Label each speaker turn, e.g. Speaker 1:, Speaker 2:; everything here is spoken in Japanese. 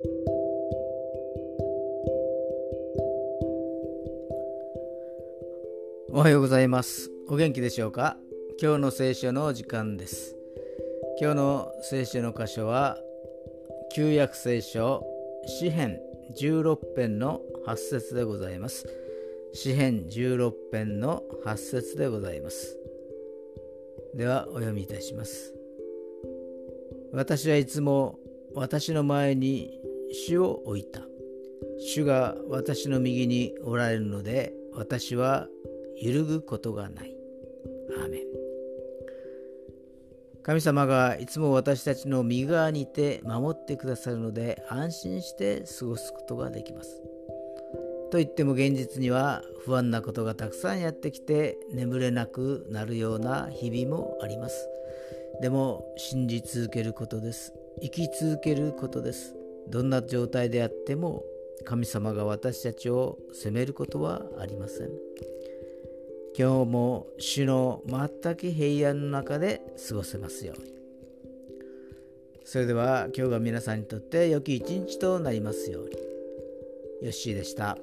Speaker 1: おはようございます。お元気でしょうか？今日の聖書の時間です。今日の聖書の箇所は旧約聖書詩編16編の8節でございます。詩編16編の8節でございます。ではお読みいたします。私はいつも私の前に主を置いた主が私の右におられるので私は揺るぐことがない。アーメン神様がいつも私たちの右側にいて守ってくださるので安心して過ごすことができます。と言っても現実には不安なことがたくさんやってきて眠れなくなるような日々もあります。でも信じ続けることです。生き続けることです。どんな状態であっても神様が私たちを責めることはありません。今日も主の全く平安の中で過ごせますように。それでは今日が皆さんにとって良き一日となりますように。よッしーでした。